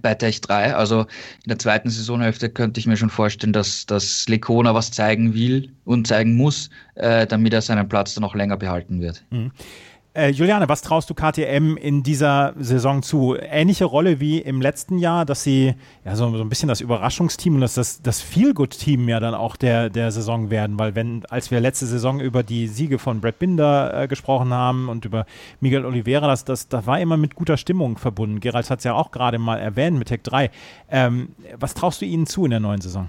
Speaker 4: bei Tech 3. Also in der zweiten Saisonhälfte könnte ich mir schon vorstellen, dass, dass Lecona was zeigen will und zeigen muss, äh, damit er seinen Platz dann auch länger behalten wird. Mhm.
Speaker 2: Äh, Juliane, was traust du KTM in dieser Saison zu? Ähnliche Rolle wie im letzten Jahr, dass sie ja so, so ein bisschen das Überraschungsteam und das, das, das Feel-Good-Team ja dann auch der, der Saison werden, weil wenn, als wir letzte Saison über die Siege von Brad Binder äh, gesprochen haben und über Miguel Oliveira, das, das, das war immer mit guter Stimmung verbunden. Gerald hat es ja auch gerade mal erwähnt mit Tech 3. Ähm, was traust du ihnen zu in der neuen Saison?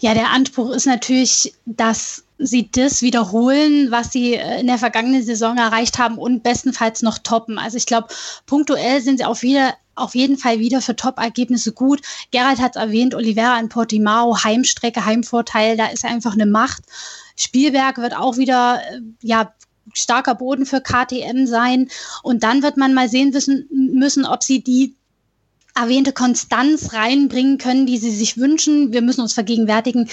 Speaker 3: Ja, der Anspruch ist natürlich, dass sie das wiederholen, was sie äh, in der vergangenen Saison erreicht haben und bestenfalls noch toppen. Also ich glaube, punktuell sind sie auf, wieder, auf jeden Fall wieder für Top-Ergebnisse gut. Gerald hat es erwähnt, Oliveira in Portimao, Heimstrecke, Heimvorteil, da ist einfach eine Macht. Spielberg wird auch wieder, äh, ja, starker Boden für KTM sein. Und dann wird man mal sehen wissen, müssen, ob sie die erwähnte Konstanz reinbringen können, die sie sich wünschen. Wir müssen uns vergegenwärtigen,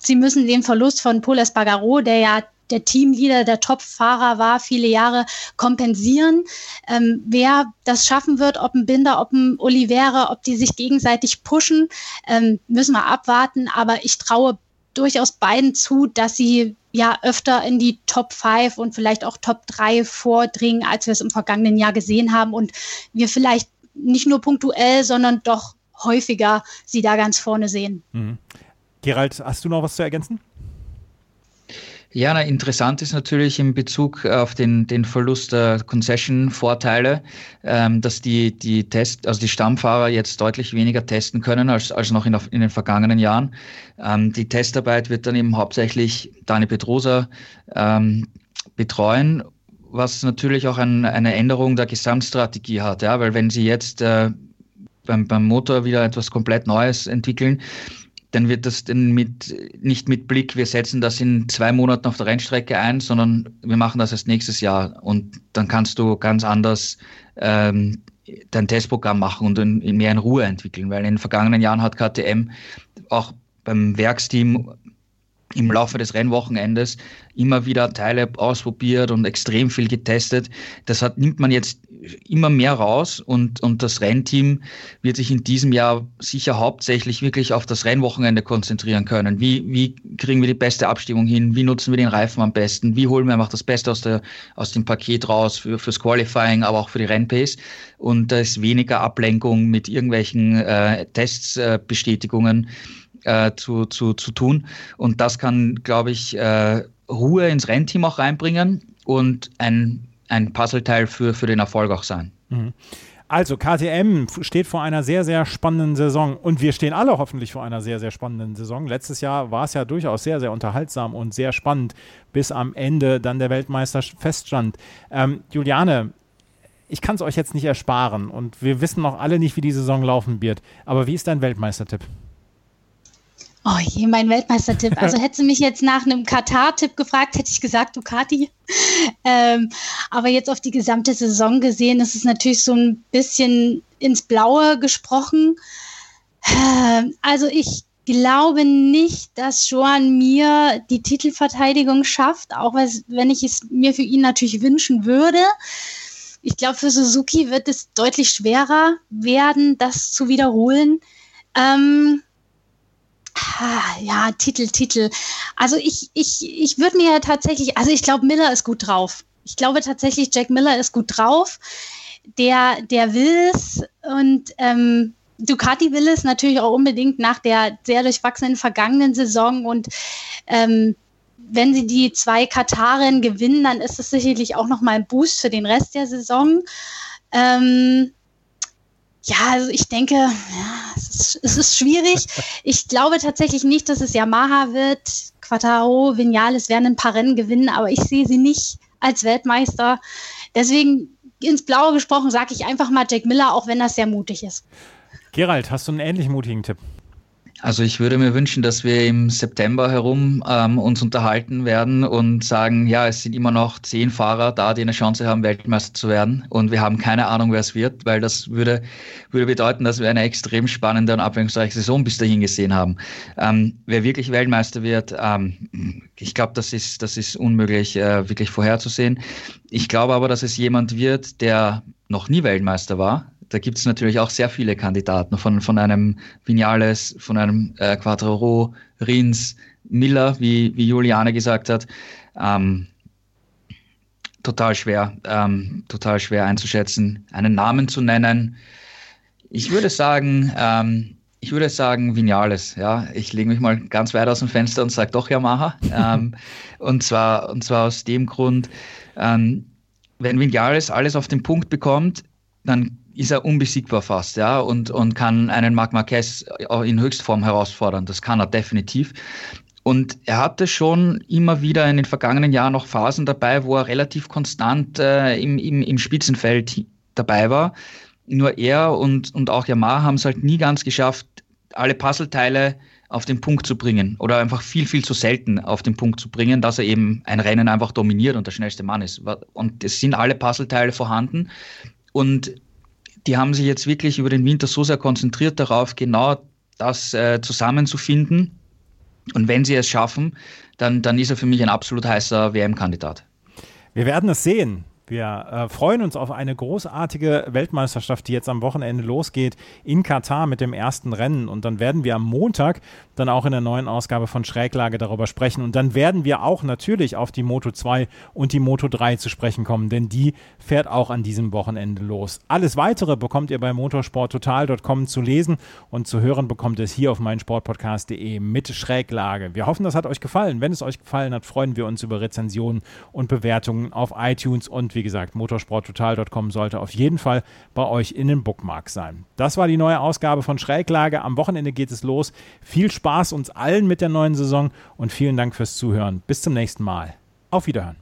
Speaker 3: sie müssen den Verlust von Paul Espargaro, der ja der Teamleader, der Top-Fahrer war, viele Jahre kompensieren. Ähm, wer das schaffen wird, ob ein Binder, ob ein Oliveira, ob die sich gegenseitig pushen, ähm, müssen wir abwarten. Aber ich traue durchaus beiden zu, dass sie ja öfter in die Top 5 und vielleicht auch Top 3 vordringen, als wir es im vergangenen Jahr gesehen haben und wir vielleicht nicht nur punktuell, sondern doch häufiger sie da ganz vorne sehen. Mhm.
Speaker 2: Gerald, hast du noch was zu ergänzen?
Speaker 4: Ja, na, interessant ist natürlich in Bezug auf den, den Verlust der Concession-Vorteile, ähm, dass die, die Test, also die Stammfahrer jetzt deutlich weniger testen können als, als noch in, in den vergangenen Jahren. Ähm, die Testarbeit wird dann eben hauptsächlich Dani Pedrosa ähm, betreuen, was natürlich auch ein, eine Änderung der Gesamtstrategie hat, ja, weil wenn sie jetzt äh, beim, beim Motor wieder etwas komplett Neues entwickeln, dann wird das dann mit, nicht mit Blick, wir setzen das in zwei Monaten auf der Rennstrecke ein, sondern wir machen das erst nächstes Jahr. Und dann kannst du ganz anders ähm, dein Testprogramm machen und in mehr in Ruhe entwickeln, weil in den vergangenen Jahren hat KTM auch beim Werksteam im Laufe des Rennwochenendes immer wieder Teile ausprobiert und extrem viel getestet. Das hat, nimmt man jetzt immer mehr raus und, und das Rennteam wird sich in diesem Jahr sicher hauptsächlich wirklich auf das Rennwochenende konzentrieren können. Wie, wie kriegen wir die beste Abstimmung hin? Wie nutzen wir den Reifen am besten? Wie holen wir einfach das Beste aus, der, aus dem Paket raus für, fürs Qualifying, aber auch für die Rennpace? Und da ist weniger Ablenkung mit irgendwelchen äh, Testsbestätigungen. Äh, äh, zu, zu, zu tun. Und das kann, glaube ich, äh, Ruhe ins Rennteam auch reinbringen und ein ein Puzzleteil für, für den Erfolg auch sein. Mhm.
Speaker 2: Also KTM steht vor einer sehr, sehr spannenden Saison und wir stehen alle hoffentlich vor einer sehr, sehr spannenden Saison. Letztes Jahr war es ja durchaus sehr, sehr unterhaltsam und sehr spannend, bis am Ende dann der Weltmeister feststand. Ähm, Juliane, ich kann es euch jetzt nicht ersparen und wir wissen noch alle nicht, wie die Saison laufen wird. Aber wie ist dein Weltmeistertipp?
Speaker 3: Oh je, mein Weltmeistertipp. Also hätte sie mich jetzt nach einem Katar-Tipp gefragt, hätte ich gesagt Ducati. Ähm, aber jetzt auf die gesamte Saison gesehen, ist es natürlich so ein bisschen ins Blaue gesprochen. Ähm, also ich glaube nicht, dass Joan mir die Titelverteidigung schafft, auch wenn ich es mir für ihn natürlich wünschen würde. Ich glaube, für Suzuki wird es deutlich schwerer werden, das zu wiederholen. Ähm, ja, Titel, Titel. Also ich, ich, ich würde mir tatsächlich, also ich glaube, Miller ist gut drauf. Ich glaube tatsächlich, Jack Miller ist gut drauf. Der, der will es und ähm, Ducati will es natürlich auch unbedingt nach der sehr durchwachsenen vergangenen Saison und ähm, wenn sie die zwei Kataren gewinnen, dann ist es sicherlich auch nochmal ein Boost für den Rest der Saison. Ähm, ja, also ich denke, ja, es, ist, es ist schwierig. Ich glaube tatsächlich nicht, dass es Yamaha wird. Quattaro, Vinales werden ein paar Rennen gewinnen, aber ich sehe sie nicht als Weltmeister. Deswegen ins Blaue gesprochen sage ich einfach mal Jack Miller, auch wenn das sehr mutig ist.
Speaker 2: Gerald, hast du einen ähnlich mutigen Tipp?
Speaker 4: Also ich würde mir wünschen, dass wir im September herum ähm, uns unterhalten werden und sagen, ja, es sind immer noch zehn Fahrer da, die eine Chance haben, Weltmeister zu werden. Und wir haben keine Ahnung, wer es wird, weil das würde, würde bedeuten, dass wir eine extrem spannende und abwechslungsreiche Saison bis dahin gesehen haben. Ähm, wer wirklich Weltmeister wird, ähm, ich glaube, das ist, das ist unmöglich äh, wirklich vorherzusehen. Ich glaube aber, dass es jemand wird, der noch nie Weltmeister war, da gibt es natürlich auch sehr viele Kandidaten, von, von einem Vinales, von einem äh, Quattro, Rins, Miller, wie, wie Juliane gesagt hat. Ähm, total schwer, ähm, total schwer einzuschätzen, einen Namen zu nennen. Ich würde sagen, ähm, ich würde sagen Vinales, ja. Ich lege mich mal ganz weit aus dem Fenster und sage doch Yamaha. ähm, und zwar, und zwar aus dem Grund, ähm, wenn Vinales alles auf den Punkt bekommt, dann ist er unbesiegbar fast, ja, und, und kann einen Marc Marquez in Höchstform herausfordern. Das kann er definitiv. Und er hatte schon immer wieder in den vergangenen Jahren noch Phasen dabei, wo er relativ konstant äh, im, im, im Spitzenfeld dabei war. Nur er und, und auch Yamaha haben es halt nie ganz geschafft, alle Puzzleteile auf den Punkt zu bringen oder einfach viel, viel zu selten auf den Punkt zu bringen, dass er eben ein Rennen einfach dominiert und der schnellste Mann ist. Und es sind alle Puzzleteile vorhanden und die haben sich jetzt wirklich über den Winter so sehr konzentriert darauf, genau das äh, zusammenzufinden. Und wenn sie es schaffen, dann, dann ist er für mich ein absolut heißer WM-Kandidat.
Speaker 2: Wir werden es sehen. Wir äh, freuen uns auf eine großartige Weltmeisterschaft, die jetzt am Wochenende losgeht in Katar mit dem ersten Rennen. Und dann werden wir am Montag dann auch in der neuen Ausgabe von Schräglage darüber sprechen. Und dann werden wir auch natürlich auf die Moto 2 und die Moto 3 zu sprechen kommen, denn die fährt auch an diesem Wochenende los. Alles weitere bekommt ihr bei motorsporttotal.com zu lesen und zu hören bekommt es hier auf meinsportpodcast.de mit Schräglage. Wir hoffen, das hat euch gefallen. Wenn es euch gefallen hat, freuen wir uns über Rezensionen und Bewertungen auf iTunes und wie gesagt, motorsporttotal.com sollte auf jeden Fall bei euch in den Bookmarks sein. Das war die neue Ausgabe von Schräglage. Am Wochenende geht es los. Viel Spaß uns allen mit der neuen Saison und vielen Dank fürs Zuhören. Bis zum nächsten Mal. Auf Wiederhören.